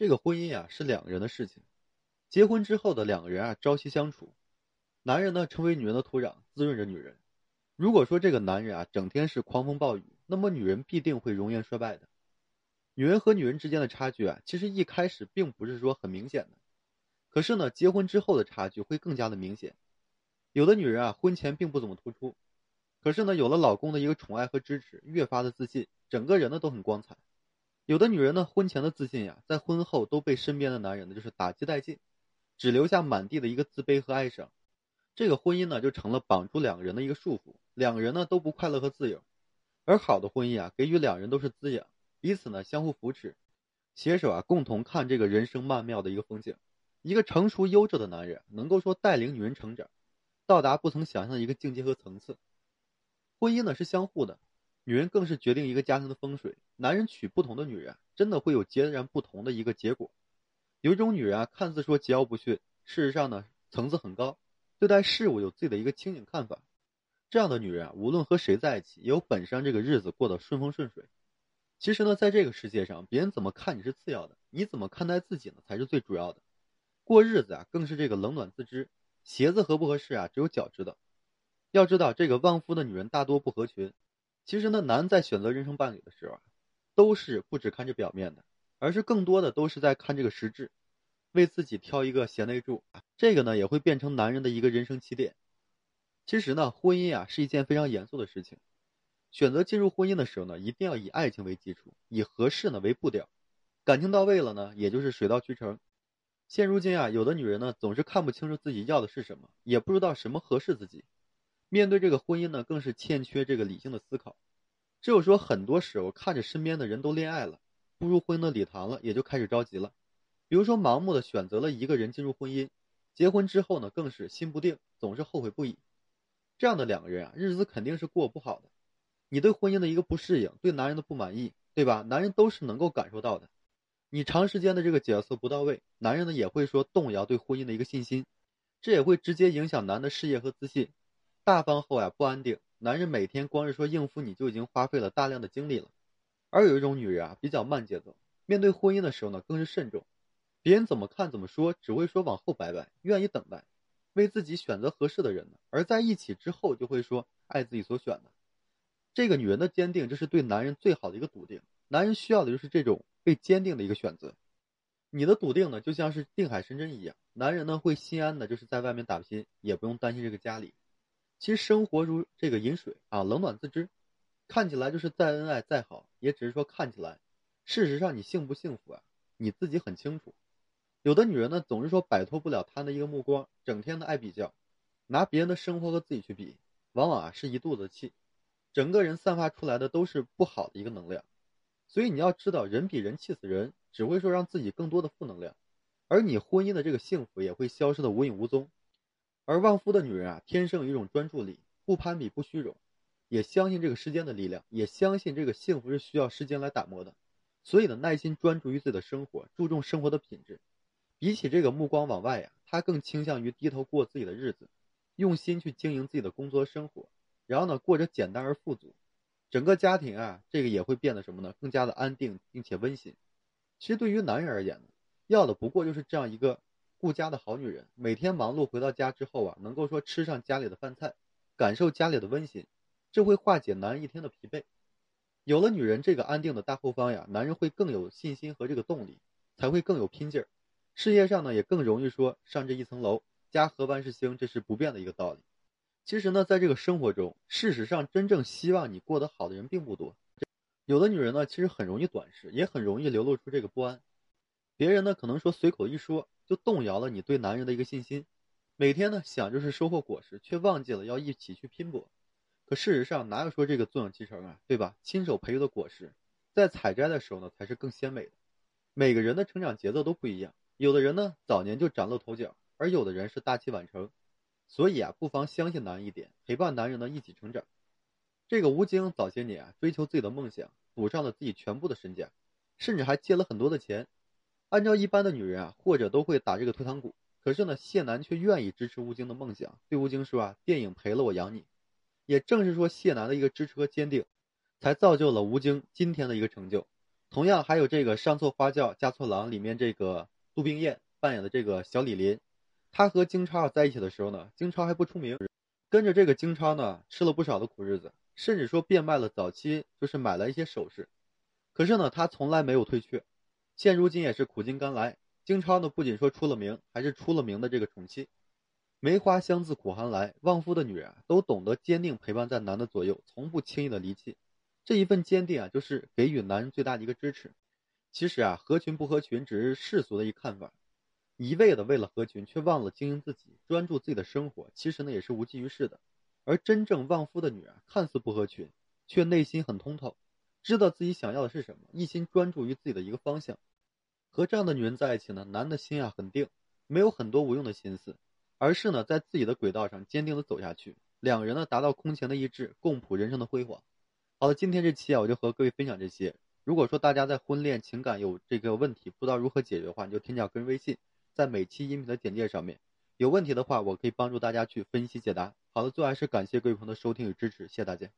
这个婚姻啊是两个人的事情，结婚之后的两个人啊朝夕相处，男人呢成为女人的土壤，滋润着女人。如果说这个男人啊整天是狂风暴雨，那么女人必定会容颜衰败的。女人和女人之间的差距啊，其实一开始并不是说很明显的，可是呢，结婚之后的差距会更加的明显。有的女人啊婚前并不怎么突出，可是呢有了老公的一个宠爱和支持，越发的自信，整个人呢都很光彩。有的女人呢，婚前的自信呀，在婚后都被身边的男人呢，就是打击殆尽，只留下满地的一个自卑和哀伤。这个婚姻呢，就成了绑住两个人的一个束缚，两个人呢都不快乐和自由。而好的婚姻啊，给予两人都是滋养，彼此呢相互扶持，携手啊共同看这个人生曼妙的一个风景。一个成熟优质的男人，能够说带领女人成长，到达不曾想象的一个境界和层次。婚姻呢是相互的。女人更是决定一个家庭的风水。男人娶不同的女人，真的会有截然不同的一个结果。有一种女人啊，看似说桀骜不驯，事实上呢，层次很高，对待事物有自己的一个清醒看法。这样的女人啊，无论和谁在一起，也有本事让这个日子过得顺风顺水。其实呢，在这个世界上，别人怎么看你是次要的，你怎么看待自己呢，才是最主要的。过日子啊，更是这个冷暖自知。鞋子合不合适啊，只有脚知道。要知道，这个旺夫的女人大多不合群。其实呢，男在选择人生伴侣的时候啊，都是不只看这表面的，而是更多的都是在看这个实质，为自己挑一个贤内助啊。这个呢，也会变成男人的一个人生起点。其实呢，婚姻啊是一件非常严肃的事情。选择进入婚姻的时候呢，一定要以爱情为基础，以合适呢为步调，感情到位了呢，也就是水到渠成。现如今啊，有的女人呢，总是看不清楚自己要的是什么，也不知道什么合适自己。面对这个婚姻呢，更是欠缺这个理性的思考。只有说，很多时候看着身边的人都恋爱了，步入婚姻的礼堂了，也就开始着急了。比如说，盲目的选择了一个人进入婚姻，结婚之后呢，更是心不定，总是后悔不已。这样的两个人啊，日子肯定是过不好的。你对婚姻的一个不适应，对男人的不满意，对吧？男人都是能够感受到的。你长时间的这个角色不到位，男人呢也会说动摇对婚姻的一个信心，这也会直接影响男的事业和自信。大方后呀不安定，男人每天光是说应付你就已经花费了大量的精力了。而有一种女人啊比较慢节奏，面对婚姻的时候呢更是慎重，别人怎么看怎么说，只会说往后摆摆，愿意等待，为自己选择合适的人呢。而在一起之后就会说爱自己所选的。这个女人的坚定，这是对男人最好的一个笃定。男人需要的就是这种被坚定的一个选择。你的笃定呢就像是定海神针一样，男人呢会心安的，就是在外面打拼，也不用担心这个家里。其实生活如这个饮水啊，冷暖自知。看起来就是再恩爱再好，也只是说看起来。事实上，你幸不幸福啊？你自己很清楚。有的女人呢，总是说摆脱不了他的一个目光，整天的爱比较，拿别人的生活和自己去比，往往啊是一肚子气，整个人散发出来的都是不好的一个能量。所以你要知道，人比人气死人，只会说让自己更多的负能量，而你婚姻的这个幸福也会消失的无影无踪。而旺夫的女人啊，天生有一种专注力，不攀比，不虚荣，也相信这个时间的力量，也相信这个幸福是需要时间来打磨的，所以呢，耐心专注于自己的生活，注重生活的品质。比起这个目光往外呀，她更倾向于低头过自己的日子，用心去经营自己的工作和生活，然后呢，过着简单而富足，整个家庭啊，这个也会变得什么呢？更加的安定并且温馨。其实对于男人而言呢，要的不过就是这样一个。顾家的好女人，每天忙碌回到家之后啊，能够说吃上家里的饭菜，感受家里的温馨，这会化解男人一天的疲惫。有了女人这个安定的大后方呀，男人会更有信心和这个动力，才会更有拼劲儿。事业上呢，也更容易说上这一层楼。家和万事兴，这是不变的一个道理。其实呢，在这个生活中，事实上真正希望你过得好的人并不多。有的女人呢，其实很容易短视，也很容易流露出这个不安。别人呢，可能说随口一说。就动摇了你对男人的一个信心，每天呢想就是收获果实，却忘记了要一起去拼搏。可事实上哪有说这个坐享其成啊，对吧？亲手培育的果实，在采摘的时候呢才是更鲜美的。每个人的成长节奏都不一样，有的人呢早年就崭露头角，而有的人是大器晚成。所以啊，不妨相信男人一点，陪伴男人呢一起成长。这个吴京早些年啊追求自己的梦想，赌上了自己全部的身价，甚至还借了很多的钱。按照一般的女人啊，或者都会打这个退堂鼓。可是呢，谢楠却愿意支持吴京的梦想，对吴京说啊：“电影赔了我养你。”也正是说谢楠的一个支持和坚定，才造就了吴京今天的一个成就。同样还有这个上错花轿嫁错郎里面这个杜冰雁扮演的这个小李林，她和京超在一起的时候呢，京超还不出名，跟着这个京超呢吃了不少的苦日子，甚至说变卖了早期就是买了一些首饰，可是呢他从来没有退却，现如今也是苦尽甘来。京超呢不仅说出了名，还是出了名的这个宠妻。梅花香自苦寒来，旺夫的女人啊都懂得坚定陪伴在男的左右，从不轻易的离弃。这一份坚定啊，就是给予男人最大的一个支持。其实啊，合群不合群只是世俗的一看法，一味的为了合群，却忘了经营自己，专注自己的生活，其实呢也是无济于事的。而真正旺夫的女人，看似不合群，却内心很通透，知道自己想要的是什么，一心专注于自己的一个方向。和这样的女人在一起呢，男的心啊很定，没有很多无用的心思，而是呢在自己的轨道上坚定的走下去。两人呢达到空前的一致，共谱人生的辉煌。好了，今天这期啊我就和各位分享这些。如果说大家在婚恋情感有这个问题，不知道如何解决的话，你就添加个人微信，在每期音频的简介上面。有问题的话，我可以帮助大家去分析解答。好的，最后还是感谢各位朋友的收听与支持，谢谢大家。